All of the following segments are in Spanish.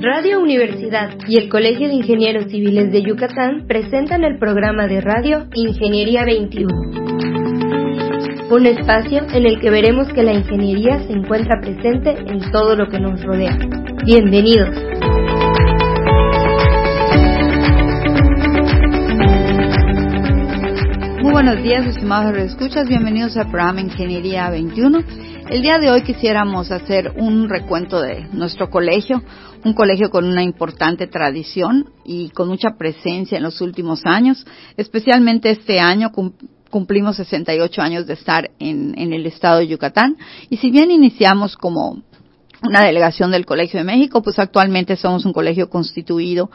Radio Universidad y el Colegio de Ingenieros Civiles de Yucatán presentan el programa de radio Ingeniería 21. Un espacio en el que veremos que la ingeniería se encuentra presente en todo lo que nos rodea. Bienvenidos. Muy buenos días, estimados escuchas. Bienvenidos al programa Ingeniería 21. El día de hoy quisiéramos hacer un recuento de nuestro colegio, un colegio con una importante tradición y con mucha presencia en los últimos años, especialmente este año cumplimos 68 años de estar en, en el estado de Yucatán. Y si bien iniciamos como una delegación del Colegio de México, pues actualmente somos un colegio constituido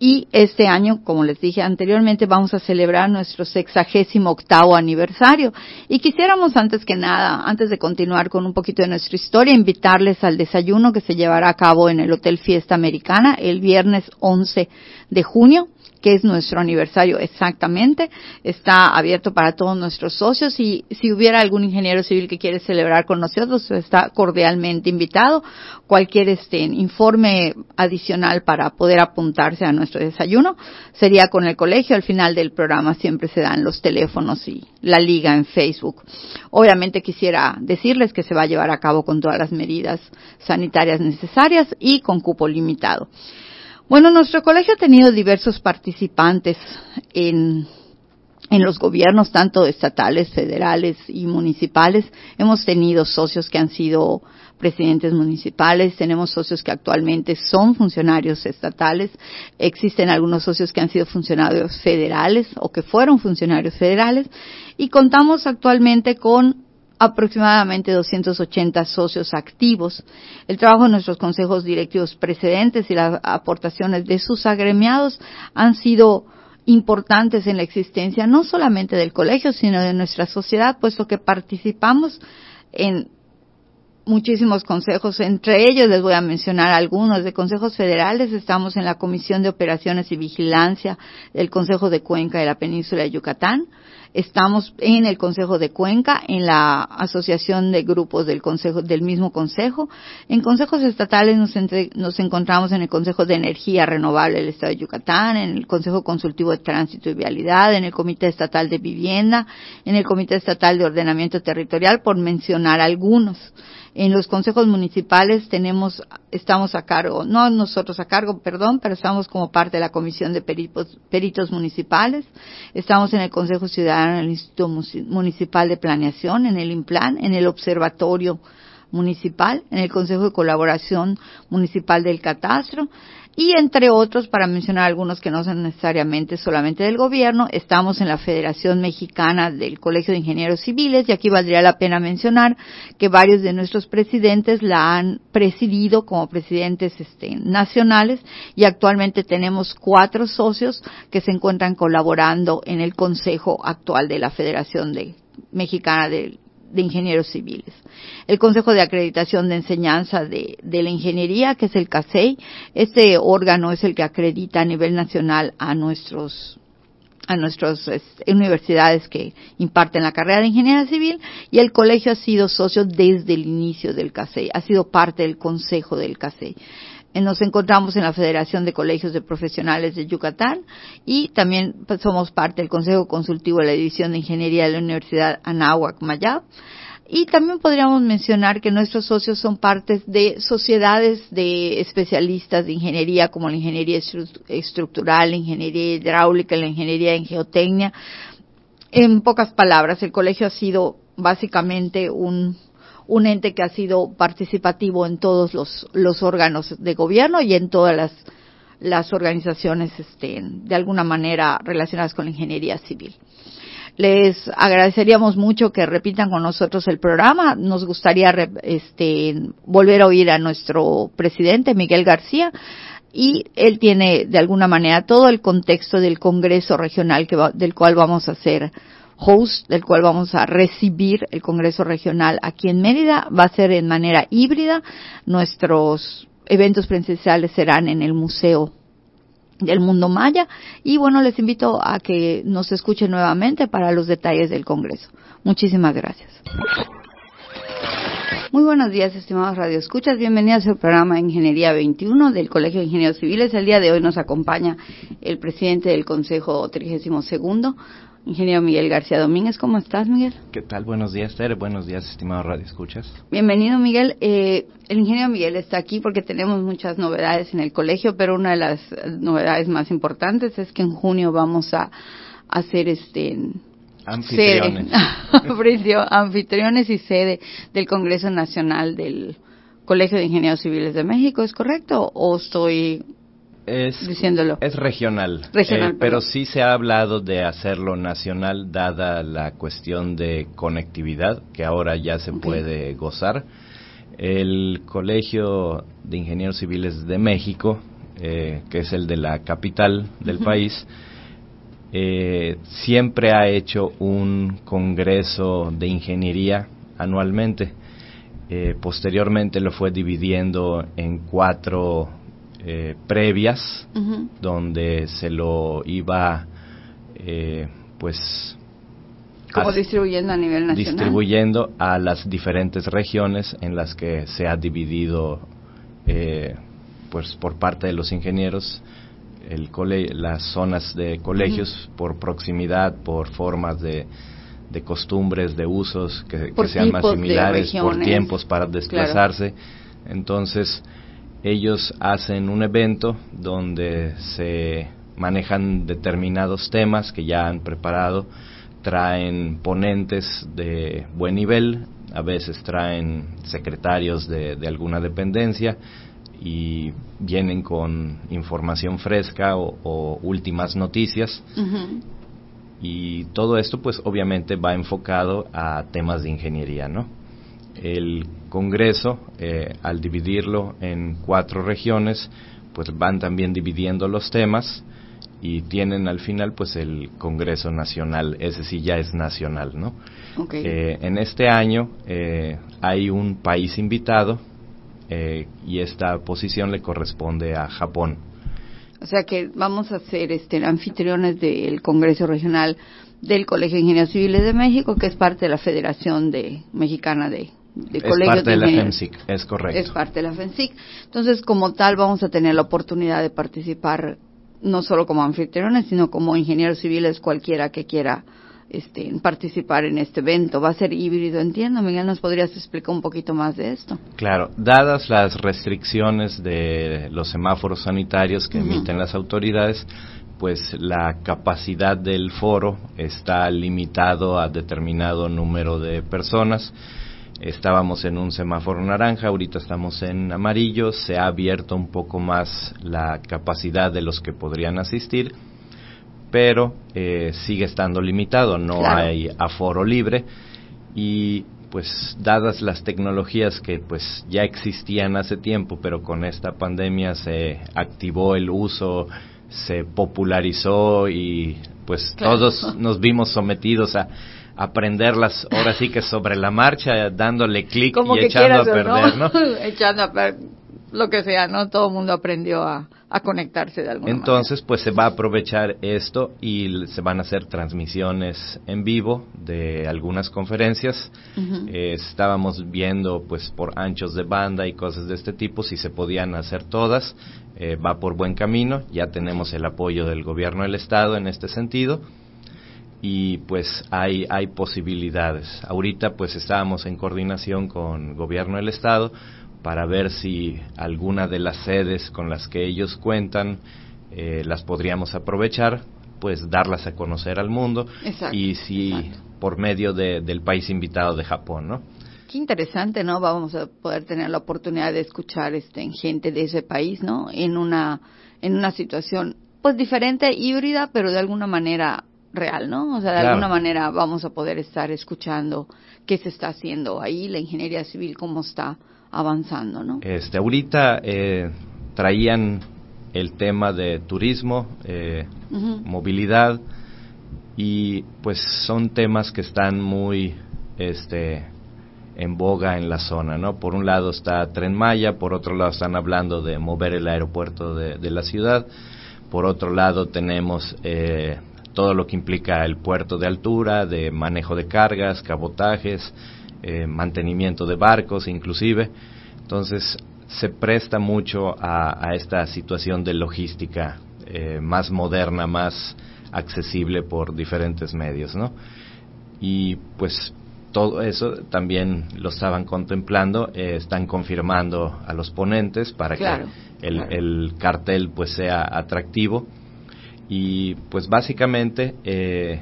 y este año, como les dije anteriormente, vamos a celebrar nuestro sexagésimo octavo aniversario. Y quisiéramos antes que nada, antes de continuar con un poquito de nuestra historia, invitarles al desayuno que se llevará a cabo en el Hotel Fiesta Americana el viernes 11 de junio que es nuestro aniversario exactamente. Está abierto para todos nuestros socios y si hubiera algún ingeniero civil que quiere celebrar con nosotros, está cordialmente invitado. Cualquier este informe adicional para poder apuntarse a nuestro desayuno sería con el colegio. Al final del programa siempre se dan los teléfonos y la liga en Facebook. Obviamente quisiera decirles que se va a llevar a cabo con todas las medidas sanitarias necesarias y con cupo limitado. Bueno, nuestro colegio ha tenido diversos participantes en, en los gobiernos, tanto estatales, federales y municipales. Hemos tenido socios que han sido presidentes municipales, tenemos socios que actualmente son funcionarios estatales, existen algunos socios que han sido funcionarios federales o que fueron funcionarios federales y contamos actualmente con aproximadamente 280 socios activos. El trabajo de nuestros consejos directivos precedentes y las aportaciones de sus agremiados han sido importantes en la existencia no solamente del colegio, sino de nuestra sociedad, puesto que participamos en muchísimos consejos. Entre ellos les voy a mencionar algunos. De consejos federales estamos en la Comisión de Operaciones y Vigilancia del Consejo de Cuenca de la Península de Yucatán. Estamos en el Consejo de Cuenca, en la Asociación de Grupos del Consejo, del mismo Consejo. En consejos estatales nos, nos encontramos en el Consejo de Energía Renovable del Estado de Yucatán, en el Consejo Consultivo de Tránsito y Vialidad, en el Comité Estatal de Vivienda, en el Comité Estatal de Ordenamiento Territorial, por mencionar algunos. En los consejos municipales tenemos, estamos a cargo, no nosotros a cargo, perdón, pero estamos como parte de la Comisión de Peritos, Peritos Municipales. Estamos en el Consejo Ciudadano, en el Instituto Municipal de Planeación, en el IMPLAN, en el Observatorio Municipal, en el Consejo de Colaboración Municipal del Catastro, y entre otros, para mencionar algunos que no son necesariamente solamente del gobierno, estamos en la Federación Mexicana del Colegio de Ingenieros Civiles y aquí valdría la pena mencionar que varios de nuestros presidentes la han presidido como presidentes este, nacionales y actualmente tenemos cuatro socios que se encuentran colaborando en el Consejo actual de la Federación de, Mexicana del de Ingenieros Civiles. El Consejo de Acreditación de Enseñanza de, la Ingeniería, que es el CASEI, este órgano es el que acredita a nivel nacional a nuestros a nuestras universidades que imparten la carrera de ingeniería civil y el colegio ha sido socio desde el inicio del CASEI, ha sido parte del consejo del CASEI. Eh, nos encontramos en la Federación de Colegios de Profesionales de Yucatán y también pues, somos parte del Consejo Consultivo de la División de Ingeniería de la Universidad Anáhuac Mayab. Y también podríamos mencionar que nuestros socios son partes de sociedades de especialistas de ingeniería como la ingeniería estructural, la ingeniería hidráulica, la ingeniería en geotecnia. En pocas palabras, el colegio ha sido básicamente un un ente que ha sido participativo en todos los, los órganos de gobierno y en todas las, las organizaciones este, de alguna manera relacionadas con la ingeniería civil. Les agradeceríamos mucho que repitan con nosotros el programa. Nos gustaría este, volver a oír a nuestro presidente, Miguel García, y él tiene de alguna manera todo el contexto del Congreso Regional que del cual vamos a hacer host del cual vamos a recibir el Congreso Regional aquí en Mérida. Va a ser en manera híbrida. Nuestros eventos presenciales serán en el Museo del Mundo Maya. Y bueno, les invito a que nos escuchen nuevamente para los detalles del Congreso. Muchísimas gracias. Muy buenos días, estimados radioescuchas. Bienvenidos al programa Ingeniería 21 del Colegio de Ingenieros Civiles. El día de hoy nos acompaña el presidente del Consejo 32 Ingeniero Miguel García Domínguez, ¿cómo estás, Miguel? ¿Qué tal? Buenos días, Tere. Buenos días, estimado Radio Escuchas. Bienvenido, Miguel. Eh, el ingeniero Miguel está aquí porque tenemos muchas novedades en el colegio, pero una de las novedades más importantes es que en junio vamos a hacer este anfitriones. Sede, anfitriones y sede del Congreso Nacional del Colegio de Ingenieros Civiles de México, ¿es correcto? ¿O estoy es, diciéndolo. Es regional, eh, pero sí se ha hablado de hacerlo nacional dada la cuestión de conectividad que ahora ya se puede gozar. El Colegio de Ingenieros Civiles de México, eh, que es el de la capital del país, eh, siempre ha hecho un congreso de ingeniería anualmente. posteriormente lo fue dividiendo en cuatro eh, previas donde se lo iba eh, pues como distribuyendo a nivel nacional. distribuyendo a las diferentes regiones en las que se ha dividido eh, pues por parte de los ingenieros el las zonas de colegios por proximidad por formas de, de costumbres de usos que, sean más similares por tiempos para desplazarse. Entonces ellos hacen un evento donde se manejan determinados temas que ya han preparado, traen ponentes de buen nivel, a veces traen secretarios de, alguna dependencia y vienen con información fresca o, últimas noticias. Y todo esto pues obviamente va enfocado a temas de ingeniería, ¿no? El Congreso, eh, al dividirlo en cuatro regiones, pues van también dividiendo los temas y tienen al final pues el Congreso Nacional, ese sí ya es nacional, ¿no? Eh, en este año eh, hay un país invitado y esta posición le corresponde a Japón. O sea que vamos a ser este, anfitriones del Congreso Regional del Colegio de Ingenieros Civiles de México, que es parte de la Federación de, Mexicana de es parte de, la FENSIC, es correcto. Es parte de la FENSIC. Entonces, como tal, vamos a tener la oportunidad de participar no solo como anfitriones, sino como ingenieros civiles, cualquiera que quiera este, participar en este evento. Va a ser híbrido, entiendo. Miguel, ¿nos podrías explicar un poquito más de esto? Claro, dadas las restricciones de los semáforos sanitarios que emiten las autoridades, pues la capacidad del foro está limitado a determinado número de personas estábamos en un semáforo naranja, ahorita estamos en amarillo, se ha abierto un poco más la capacidad de los que podrían asistir, pero eh, sigue estando limitado, no hay aforo libre. Y pues dadas las tecnologías que pues ya existían hace tiempo, pero con esta pandemia se activó el uso, se popularizó y pues todos nos vimos sometidos a aprenderlas ahora sí que sobre la marcha, dándole clic y echando a perder, ¿no? echando a perder lo que sea, ¿no? Todo el mundo aprendió a, conectarse de alguna Entonces, pues se va a aprovechar esto y se van a hacer transmisiones en vivo de algunas conferencias. Eh, estábamos viendo, pues, por anchos de banda y cosas de este tipo, si se podían hacer todas. Eh, va por buen camino, ya tenemos el apoyo del gobierno del Estado en este sentido y pues hay, hay posibilidades. Ahorita pues estábamos en coordinación con gobierno del estado para ver si alguna de las sedes con las que ellos cuentan eh, las podríamos aprovechar, pues darlas a conocer al mundo y si por medio de, del país invitado de Japón, ¿no? Qué interesante, ¿no? Vamos a poder tener la oportunidad de escuchar este, gente de ese país, ¿no? En una, en una situación pues diferente, híbrida, pero de alguna manera real, ¿no? O sea, de alguna manera vamos a poder estar escuchando qué se está haciendo ahí, la ingeniería civil, cómo está avanzando, ¿no? Este, ahorita eh, traían el tema de turismo, eh, movilidad, y pues son temas que están muy, este, en boga en la zona, ¿no? Por un lado está Tren Maya, por otro lado están hablando de mover el aeropuerto de, de la ciudad, por otro lado tenemos eh, todo lo que implica el puerto de altura, de manejo de cargas, cabotajes, eh, mantenimiento de barcos inclusive. Entonces se presta mucho a, esta situación de logística eh, más moderna, más accesible por diferentes medios, ¿no? Y pues todo eso también lo estaban contemplando, eh, están confirmando a los ponentes para que el, el, cartel pues sea atractivo y pues básicamente eh,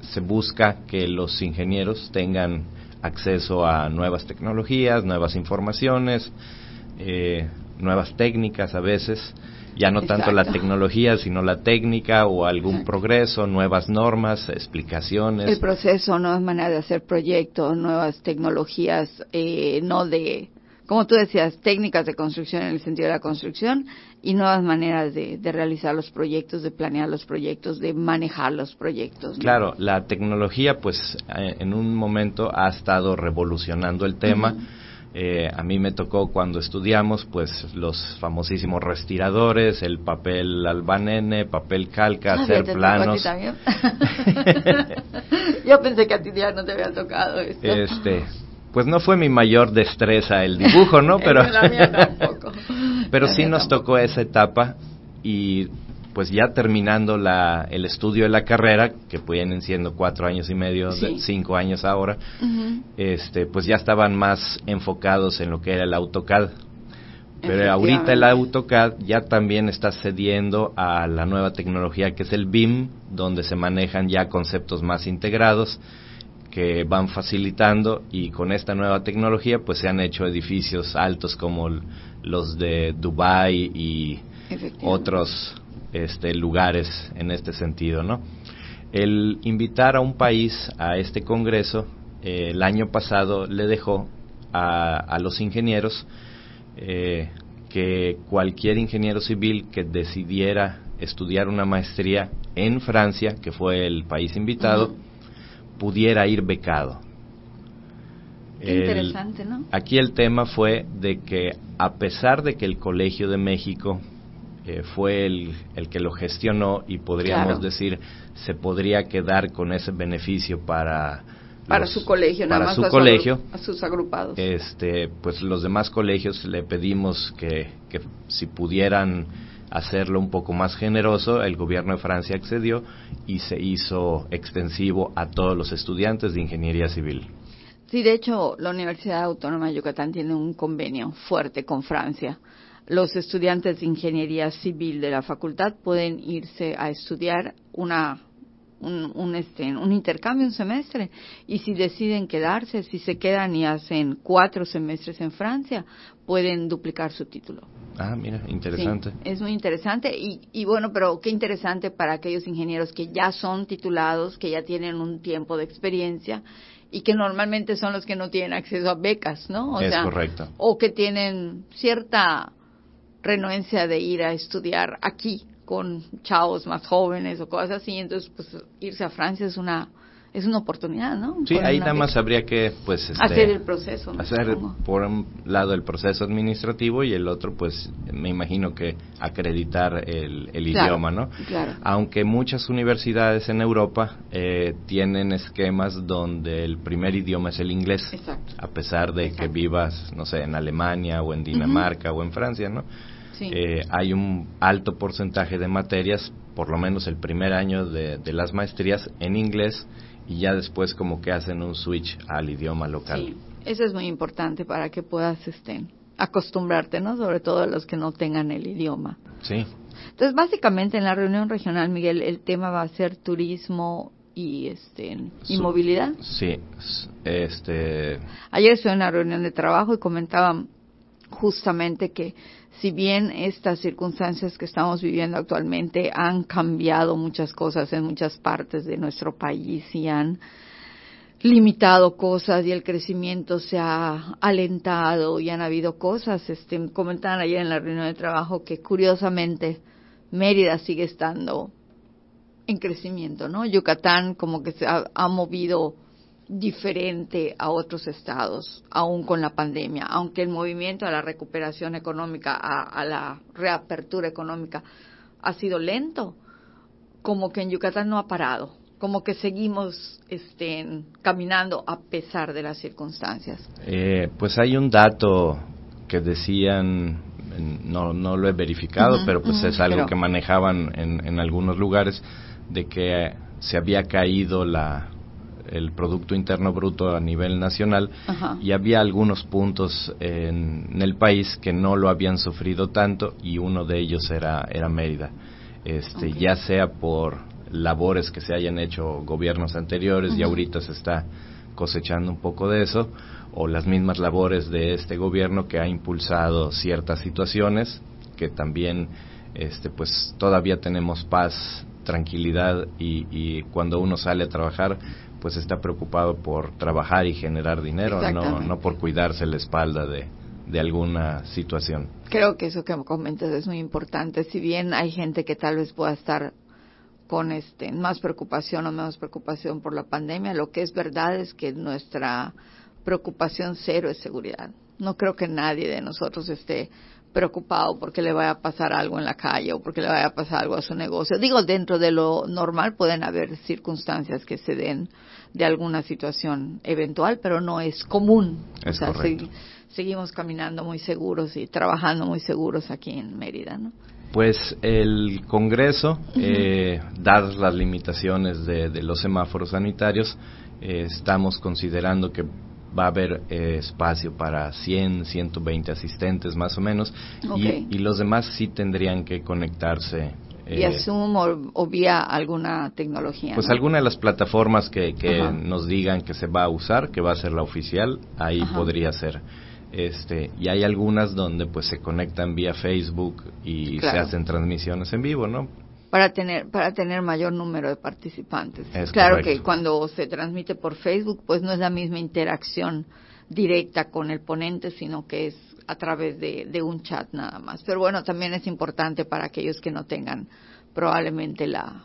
se busca que los ingenieros tengan acceso a nuevas tecnologías, nuevas informaciones, eh, nuevas técnicas a veces, ya no tanto la tecnología, sino la técnica o algún progreso, nuevas normas, explicaciones. El proceso, nuevas maneras de hacer proyectos, nuevas tecnologías, eh, no de, como tú decías, técnicas de construcción en el sentido de la construcción y nuevas maneras de, realizar los proyectos, de planear los proyectos, de manejar los proyectos. Claro, la tecnología, pues, eh, en un momento ha estado revolucionando el tema. Eh, a mí me tocó cuando estudiamos, pues los famosísimos respiradores, el papel albanene, papel calca, ah, hacer planos. Yo pensé que a ti ya no te había tocado esto. Este, pues no fue mi mayor destreza el dibujo, ¿no? Pero, pero sí nos tocó esa etapa y pues ya terminando la, el estudio de la carrera, que vienen siendo cuatro años y medio, cinco años ahora, este, pues ya estaban más enfocados en lo que era el AutoCAD. Pero ahorita el AutoCAD ya también está cediendo a la nueva tecnología que es el BIM, donde se manejan ya conceptos más integrados que van facilitando y con esta nueva tecnología pues se han hecho edificios altos como los de Dubai y otros este, lugares en este sentido, ¿no? El invitar a un país a este congreso eh, el año pasado le dejó a, los ingenieros eh, que cualquier ingeniero civil que decidiera estudiar una maestría en Francia, que fue el país invitado, pudiera ir becado. interesante, ¿no? Aquí el tema fue de que a pesar de que el Colegio de México fue el, el, que lo gestionó y podríamos decir se podría quedar con ese beneficio para para su colegio para su colegio a sus agrupados este pues los demás colegios le pedimos que, que si pudieran hacerlo un poco más generoso el gobierno de Francia accedió y se hizo extensivo a todos los estudiantes de ingeniería civil. Sí, de hecho, la Universidad Autónoma de Yucatán tiene un convenio fuerte con Francia. Los estudiantes de ingeniería civil de la facultad pueden irse a estudiar una un, este, un intercambio, un semestre, y si deciden quedarse, si se quedan y hacen cuatro semestres en Francia, pueden duplicar su título. Ah, mira, interesante. es muy interesante y, y bueno, pero qué interesante para aquellos ingenieros que ya son titulados, que ya tienen un tiempo de experiencia y que normalmente son los que no tienen acceso a becas, ¿no? es correcto. O que tienen cierta renuencia de ir a estudiar aquí con chavos más jóvenes o cosas así, entonces pues irse a Francia es una es una oportunidad, ¿no? Sí, ahí nada más habría que, pues, este, hacer el proceso. Hacer por un lado el proceso administrativo y el otro, pues, me imagino que acreditar el, el idioma, ¿no? Claro. Aunque muchas universidades en Europa eh, tienen esquemas donde el primer idioma es el inglés, Exacto. a pesar de que vivas, no sé, en Alemania o en Dinamarca o en Francia, ¿no? Sí. Eh, hay un alto porcentaje de materias, por lo menos el primer año de, de las maestrías, en inglés y ya después como que hacen un switch al idioma local. Sí, eso es muy importante para que puedas este, acostumbrarte, ¿no? Sobre todo a los que no tengan el idioma. Sí. Entonces, básicamente en la reunión regional, Miguel, el tema va a ser turismo y este y movilidad. Sí, este Ayer estuve en una reunión de trabajo y comentaban justamente que si bien estas circunstancias que estamos viviendo actualmente han cambiado muchas cosas en muchas partes de nuestro país y han limitado cosas y el crecimiento se ha alentado y han habido cosas, este, comentaban ayer en la reunión de trabajo que curiosamente Mérida sigue estando en crecimiento, ¿no? Yucatán como que se ha movido diferente a otros estados, aún con la pandemia, aunque el movimiento a la recuperación económica, a, la reapertura económica ha sido lento, como que en Yucatán no ha parado. como que seguimos este, caminando a pesar de las circunstancias. Eh, pues hay un dato que decían, no, no lo he verificado, pero pues es algo que manejaban en, en algunos lugares, de que se había caído la, el Producto Interno Bruto a nivel nacional y había algunos puntos en, el país que no lo habían sufrido tanto y uno de ellos era, era Mérida. Este, Ya sea por labores que se hayan hecho gobiernos anteriores y ahorita se está cosechando un poco de eso, o las mismas labores de este gobierno que ha impulsado ciertas situaciones que también este pues todavía tenemos paz tranquilidad y, y, cuando uno sale a trabajar pues está preocupado por trabajar y generar dinero, no, no por cuidarse la espalda de, de alguna situación. Creo que eso que comentas es muy importante. Si bien hay gente que tal vez pueda estar con este más preocupación o menos preocupación por la pandemia, lo que es verdad es que nuestra preocupación cero es seguridad. No creo que nadie de nosotros esté preocupado porque le vaya a pasar algo en la calle o porque le vaya a pasar algo a su negocio. Digo, dentro de lo normal pueden haber circunstancias que se den de alguna situación eventual, pero no es común. o sea, seguimos caminando muy seguros y trabajando muy seguros aquí en Mérida, ¿no? Pues el Congreso, eh, dadas las limitaciones de, los semáforos sanitarios, eh, estamos considerando que va a haber eh, espacio para 100, 120 asistentes más o menos y, los demás sí tendrían que conectarse. ¿Vía eh, Zoom o, vía alguna tecnología? Pues alguna de las plataformas que, nos digan que se va a usar, que va a ser la oficial, ahí podría ser. Este, y hay algunas donde pues se conectan vía Facebook y se hacen transmisiones en vivo, ¿no? para tener para tener mayor número de participantes. claro que cuando se transmite por Facebook, pues no es la misma interacción directa con el ponente, sino que es a través de, de un chat nada más. Pero bueno, también es importante para aquellos que no tengan probablemente la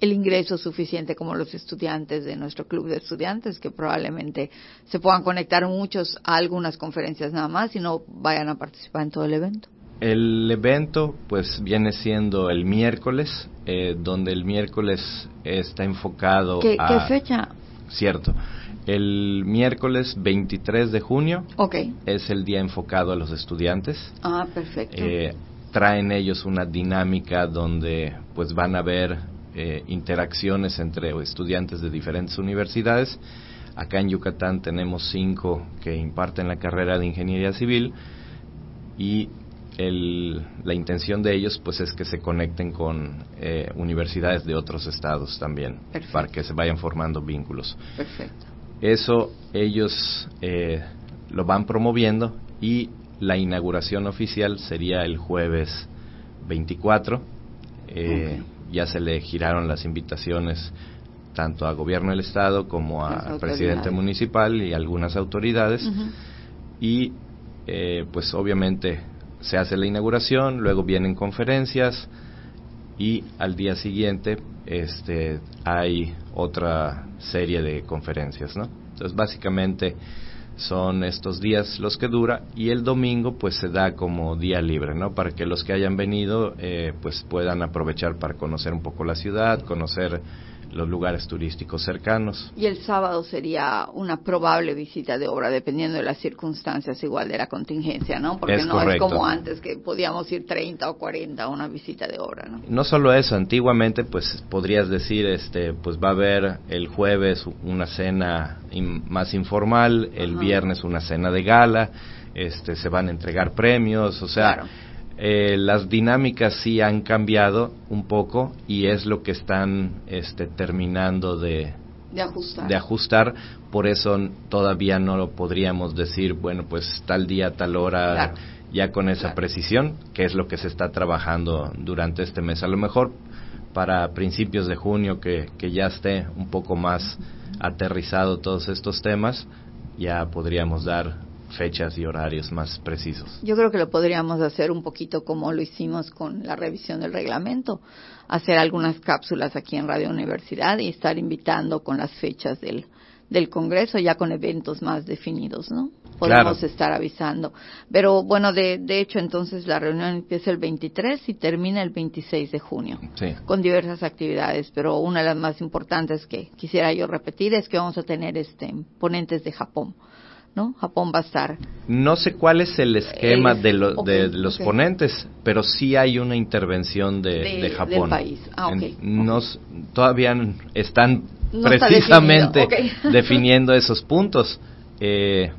el ingreso suficiente como los estudiantes de nuestro club de estudiantes, que probablemente se puedan conectar muchos a algunas conferencias nada más y no vayan a participar en todo el evento. El evento pues viene siendo el miércoles, eh, donde el miércoles está enfocado ¿Qué, a... ¿Qué fecha? Cierto. El miércoles 23 de junio es el día enfocado a los estudiantes. Ah, perfecto. Eh, traen ellos una dinámica donde pues van a ver eh, interacciones entre estudiantes de diferentes universidades. Acá en Yucatán tenemos cinco que imparten la carrera de ingeniería civil y la intención de ellos pues es que se conecten con eh, universidades de otros estados también para que se vayan formando vínculos. Perfecto. Eso ellos eh, lo van promoviendo y la inauguración oficial sería el jueves 24. Eh, ya se le giraron las invitaciones tanto a gobierno del estado como a presidente municipal y algunas autoridades. Y pues obviamente se hace la inauguración, luego vienen conferencias y al día siguiente este, hay otra serie de conferencias, ¿no? Entonces básicamente son estos días los que dura y el domingo pues se da como día libre, ¿no? Para que los que hayan venido eh, pues puedan aprovechar para conocer un poco la ciudad, conocer los lugares turísticos cercanos. Y el sábado sería una probable visita de obra, dependiendo de las circunstancias igual de la contingencia, ¿no? Porque no es como antes que podíamos ir 30 o 40 a una visita de obra, ¿no? No solo eso, antiguamente pues podrías decir, este, pues va a haber el jueves una cena más informal, el viernes una cena de gala, este, se van a entregar premios, o sea... Eh, las dinámicas sí han cambiado un poco y es lo que están este, terminando de, de, ajustar. Por eso todavía no lo podríamos decir, bueno, pues tal día, tal hora, ya con esa precisión, que es lo que se está trabajando durante este mes. A lo mejor para principios de junio, que, que ya esté un poco más aterrizado todos estos temas, ya podríamos dar fechas y horarios más precisos. Yo creo que lo podríamos hacer un poquito como lo hicimos con la revisión del reglamento, hacer algunas cápsulas aquí en Radio Universidad y estar invitando con las fechas del, del Congreso ya con eventos más definidos, ¿no? podemos estar avisando. Pero bueno, de, de hecho, entonces la reunión empieza el 23 y termina el 26 de junio, con diversas actividades. Pero una de las más importantes que quisiera yo repetir es que vamos a tener este ponentes de Japón. ¿No? Japón va a estar. No sé cuál es el esquema de, los ponentes, pero sí hay una intervención de, Japón. país. Ah, nos, todavía están precisamente definiendo esos puntos. Eh,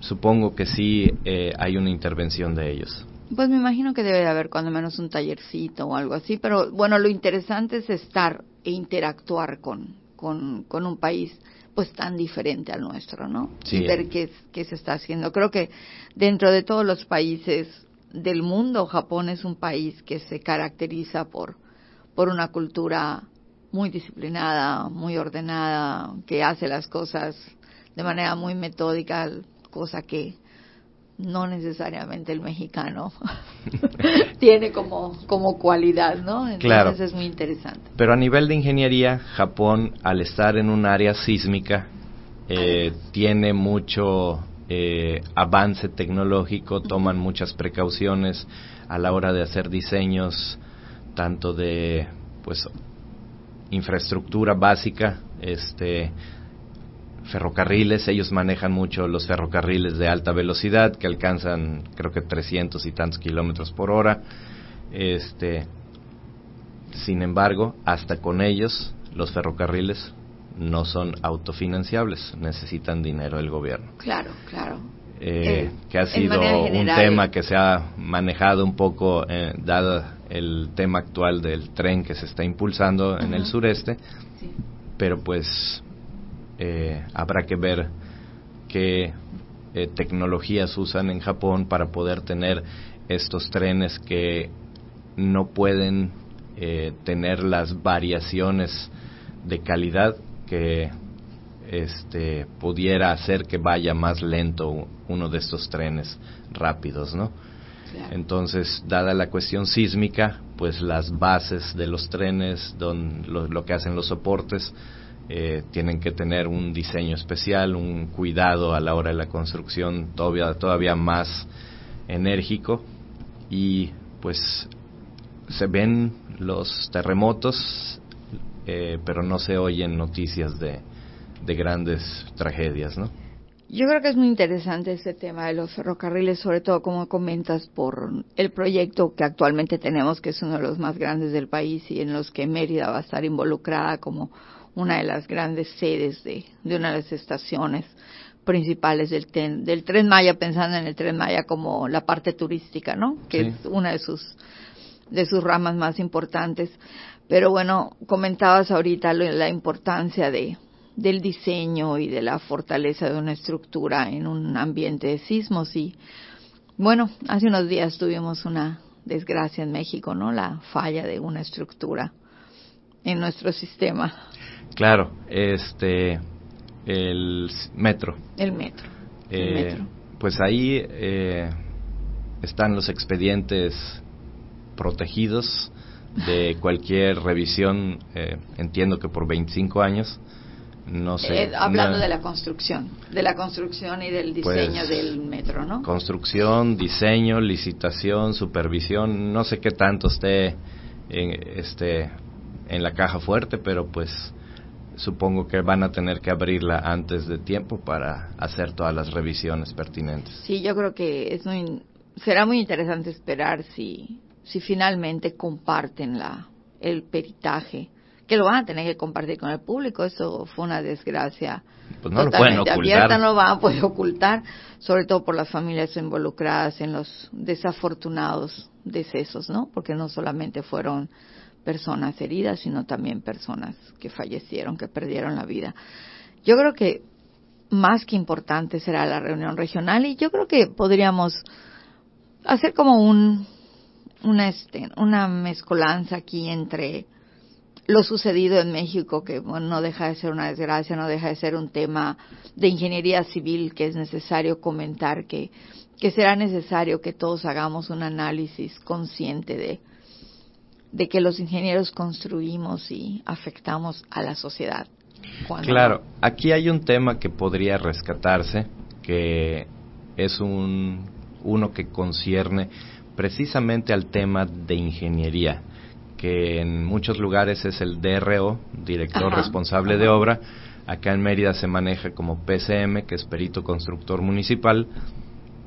supongo que sí eh, hay una intervención de ellos. Pues me imagino que debe de haber cuando menos un tallercito o algo así, pero bueno, lo interesante es estar e interactuar con, con, con un país pues tan diferente al nuestro, ¿no? Sí. Y ver qué, qué se está haciendo. Creo que dentro de todos los países del mundo, Japón es un país que se caracteriza por, por una cultura muy disciplinada, muy ordenada, que hace las cosas de manera muy metódica, cosa que no necesariamente el mexicano tiene como, como cualidad, ¿no? Entonces claro. es muy interesante. Pero a nivel de ingeniería, Japón, al estar en un área sísmica, eh, tiene mucho eh, avance tecnológico, toman muchas precauciones a la hora de hacer diseños, tanto de pues infraestructura básica, este ferrocarriles, ellos manejan mucho los ferrocarriles de alta velocidad que alcanzan creo que 300 y tantos kilómetros por hora. Este, sin embargo, hasta con ellos los ferrocarriles no son autofinanciables, necesitan dinero del gobierno. Claro, claro. Eh, que ha sido un tema que se ha manejado un poco, eh, dado el tema actual del tren que se está impulsando en el sureste, pero pues eh, habrá que ver qué eh, tecnologías usan en Japón para poder tener estos trenes que no pueden eh, tener las variaciones de calidad que este pudiera hacer que vaya más lento uno de estos trenes rápidos, ¿no? Entonces, dada la cuestión sísmica, pues las bases de los trenes, don, lo que hacen los soportes, eh, tienen que tener un diseño especial, un cuidado a la hora de la construcción todavía, todavía más enérgico y pues se ven los terremotos, eh, pero no se oyen noticias de, de grandes tragedias, ¿no? Yo creo que es muy interesante este tema de los ferrocarriles, sobre todo como comentas por el proyecto que actualmente tenemos, que es uno de los más grandes del país y en los que Mérida va a estar involucrada como una de las grandes sedes de, de una de las estaciones principales del, del tren Maya, pensando en el tren Maya como la parte turística, ¿no? Que es una de sus, de sus ramas más importantes. Pero bueno, comentabas ahorita la importancia de, del diseño y de la fortaleza de una estructura en un ambiente de sismos y bueno, hace unos días tuvimos una desgracia en México, ¿no? La falla de una estructura en nuestro sistema. Claro, este, el metro. El metro. Eh, pues ahí eh, están los expedientes protegidos de cualquier revisión, eh, entiendo que por 25 años. No sé. hablando de la construcción, de la construcción y del diseño pues, del metro, ¿no? Construcción, diseño, licitación, supervisión, no sé qué tanto esté en, este, en la caja fuerte, pero pues supongo que van a tener que abrirla antes de tiempo para hacer todas las revisiones pertinentes. Sí, yo creo que es muy, será muy interesante esperar si, si finalmente comparten la, el peritaje, que lo van a tener que compartir con el público. Eso fue una desgracia. Pues no lo pueden ocultar. Abierta, no lo van a poder ocultar, sobre todo por las familias involucradas en los desafortunados decesos, ¿no? Porque no solamente fueron personas heridas, sino también personas que fallecieron, que perdieron la vida. Yo creo que más que importante será la reunión regional y yo creo que podríamos hacer como un una este, una mezcolanza aquí entre lo sucedido en México que bueno, no deja de ser una desgracia, no deja de ser un tema de ingeniería civil que es necesario comentar que que será necesario que todos hagamos un análisis consciente de de que los ingenieros construimos y afectamos a la sociedad. Claro, aquí hay un tema que podría rescatarse, que es un, uno que concierne precisamente al tema de ingeniería, que en muchos lugares es el DRO, director responsable de obra, acá en Mérida se maneja como PCM, que es perito constructor municipal,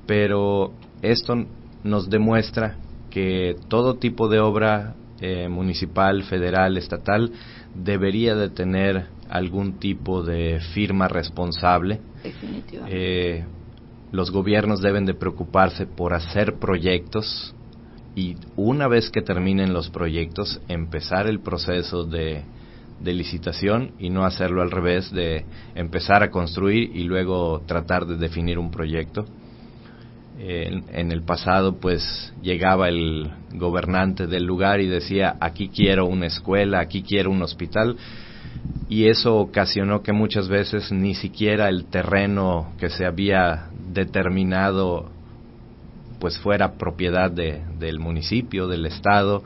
pero esto nos demuestra que todo tipo de obra eh, municipal, federal, estatal, debería de tener algún tipo de firma responsable. Eh, los gobiernos deben de preocuparse por hacer proyectos y una vez que terminen los proyectos empezar el proceso de, de licitación y no hacerlo al revés de empezar a construir y luego tratar de definir un proyecto en, el pasado pues llegaba el gobernante del lugar y decía aquí quiero una escuela, aquí quiero un hospital y eso ocasionó que muchas veces ni siquiera el terreno que se había determinado pues fuera propiedad de, del municipio, del estado.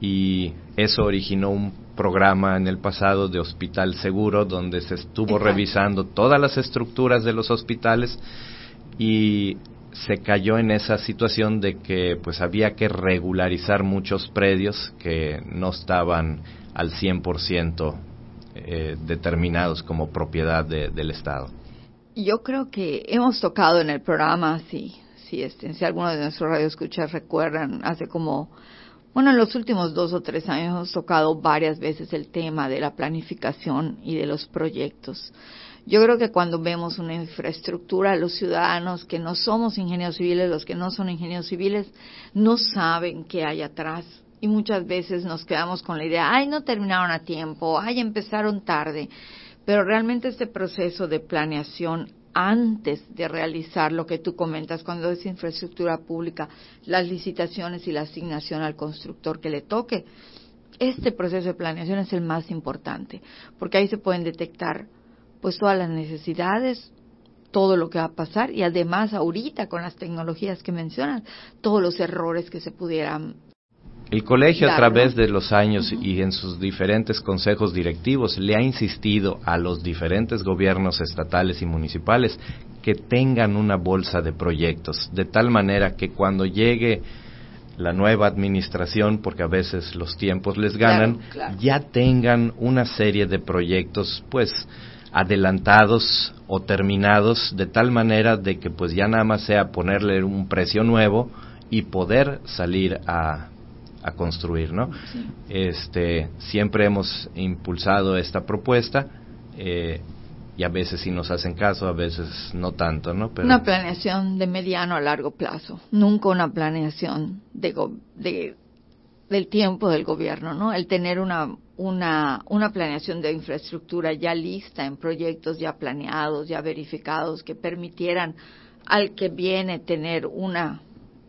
Y eso originó un programa en el pasado de hospital seguro donde se estuvo revisando todas las estructuras de los hospitales y se cayó en esa situación de que pues había que regularizar muchos predios que no estaban al 100% eh, determinados como propiedad del Estado. Yo creo que hemos tocado en el programa, si, si, este, si alguno de nuestros radioescuchas recuerdan, hace como, bueno, en los últimos dos o tres años hemos tocado varias veces el tema de la planificación y de los proyectos. Yo creo que cuando vemos una infraestructura, los ciudadanos que no somos ingenieros civiles, los que no son ingenieros civiles, no saben qué hay atrás. Y muchas veces nos quedamos con la idea, ay, no terminaron a tiempo, ay, empezaron tarde. Pero realmente este proceso de planeación antes de realizar lo que tú comentas cuando es infraestructura pública, las licitaciones y la asignación al constructor que le toque, este proceso de planeación es el más importante, porque ahí se pueden detectar pues todas las necesidades, todo lo que va a pasar y además ahorita con las tecnologías que mencionan, todos los errores que se pudieran el colegio a través de los años y en sus diferentes consejos directivos le ha insistido a los diferentes gobiernos estatales y municipales que tengan una bolsa de proyectos, de tal manera que cuando llegue la nueva administración, porque a veces los tiempos les ganan, ya tengan una serie de proyectos, pues, adelantados o terminados de tal manera de que pues ya nada más sea ponerle un precio nuevo y poder salir a, a construir, ¿no? Este, siempre hemos impulsado esta propuesta eh, y a veces sí nos hacen caso, a veces no tanto, ¿no? Pero... Una planeación de mediano a largo plazo, nunca una planeación de, de del tiempo del gobierno, ¿no? El tener una, una, una planeación de infraestructura ya lista en proyectos ya planeados, ya verificados, que permitieran al que viene tener una,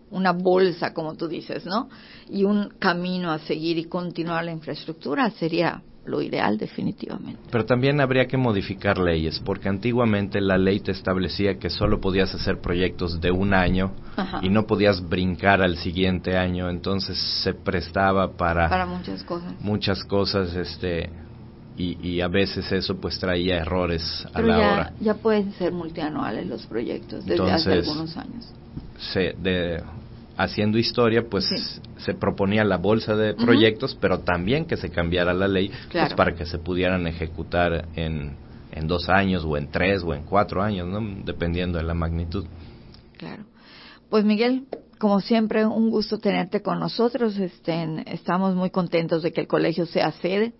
una bolsa, como tú dices, ¿no? Y un camino a seguir y continuar la infraestructura sería lo ideal definitivamente. Pero también habría que modificar leyes, porque antiguamente la ley te establecía que solo podías hacer proyectos de un año y no podías brincar al siguiente año, entonces se prestaba para, para muchas cosas. Muchas cosas, este, y, a veces eso pues traía errores a la ya, hora. Ya pueden ser multianuales los proyectos desde hace algunos años. Se, de, haciendo historia, pues se proponía la bolsa de proyectos, pero también que se cambiara la ley pues, para que se pudieran ejecutar en, en dos años o en tres o en cuatro años, ¿no? dependiendo de la magnitud. Claro. Pues Miguel, como siempre, un gusto tenerte con nosotros. Este, estamos muy contentos de que el colegio sea sede.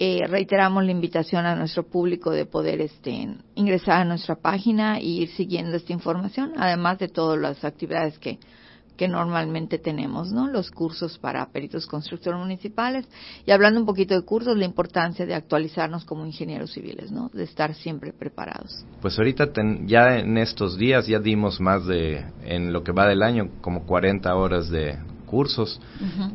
Eh, reiteramos la invitación a nuestro público de poder este, ingresar a nuestra página e ir siguiendo esta información, además de todas las actividades que que normalmente tenemos, ¿no? Los cursos para peritos constructores municipales. Y hablando un poquito de cursos, la importancia de actualizarnos como ingenieros civiles, ¿no? De estar siempre preparados. Pues ahorita ya en estos días ya dimos más de, en lo que va del año, como 40 horas de cursos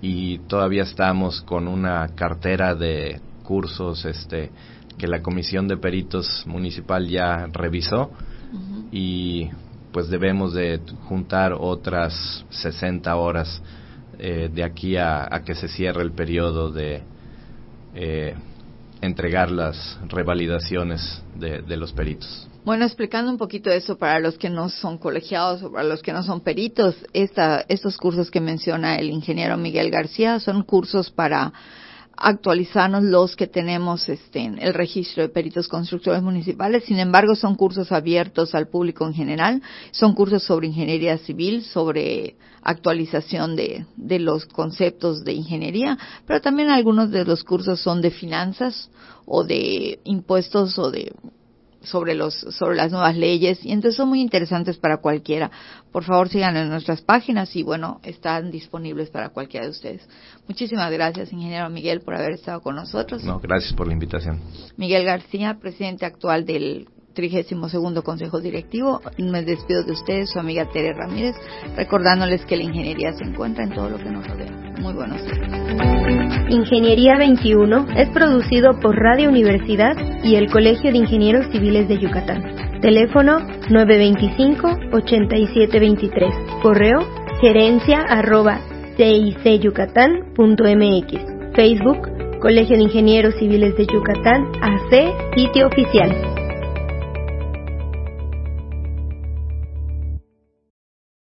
y todavía estamos con una cartera de cursos este que la comisión de peritos municipal ya revisó y pues debemos de juntar otras 60 horas eh, de aquí a, que se cierre el periodo de, eh, entregar las revalidaciones de, los peritos. Bueno, explicando un poquito eso para los que no son colegiados o para los que no son peritos, esta, estos cursos que menciona el ingeniero Miguel García son cursos para actualizarnos los que tenemos este, el registro de peritos constructores municipales. Sin embargo, son cursos abiertos al público en general. Son cursos sobre ingeniería civil, sobre actualización de, de los conceptos de ingeniería, pero también algunos de los cursos son de finanzas o de impuestos o de sobre los sobre las nuevas leyes y entonces son muy interesantes para cualquiera. Por favor, sigan en nuestras páginas y bueno, están disponibles para cualquiera de ustedes. Muchísimas gracias, ingeniero Miguel, por haber estado con nosotros. No, gracias por la invitación. Miguel García, presidente actual del 32 Consejo Directivo. Me despido de ustedes, su amiga Tere Ramírez, recordándoles que la ingeniería se encuentra en todo lo que nos rodea. Muy buenos días. Ingeniería 21 es producido por Radio Universidad y el Colegio de Ingenieros Civiles de Yucatán. Teléfono 925-8723. Correo gerencia arroba cicyucatán.mx. Facebook Colegio de Ingenieros Civiles de Yucatán AC, sitio oficial.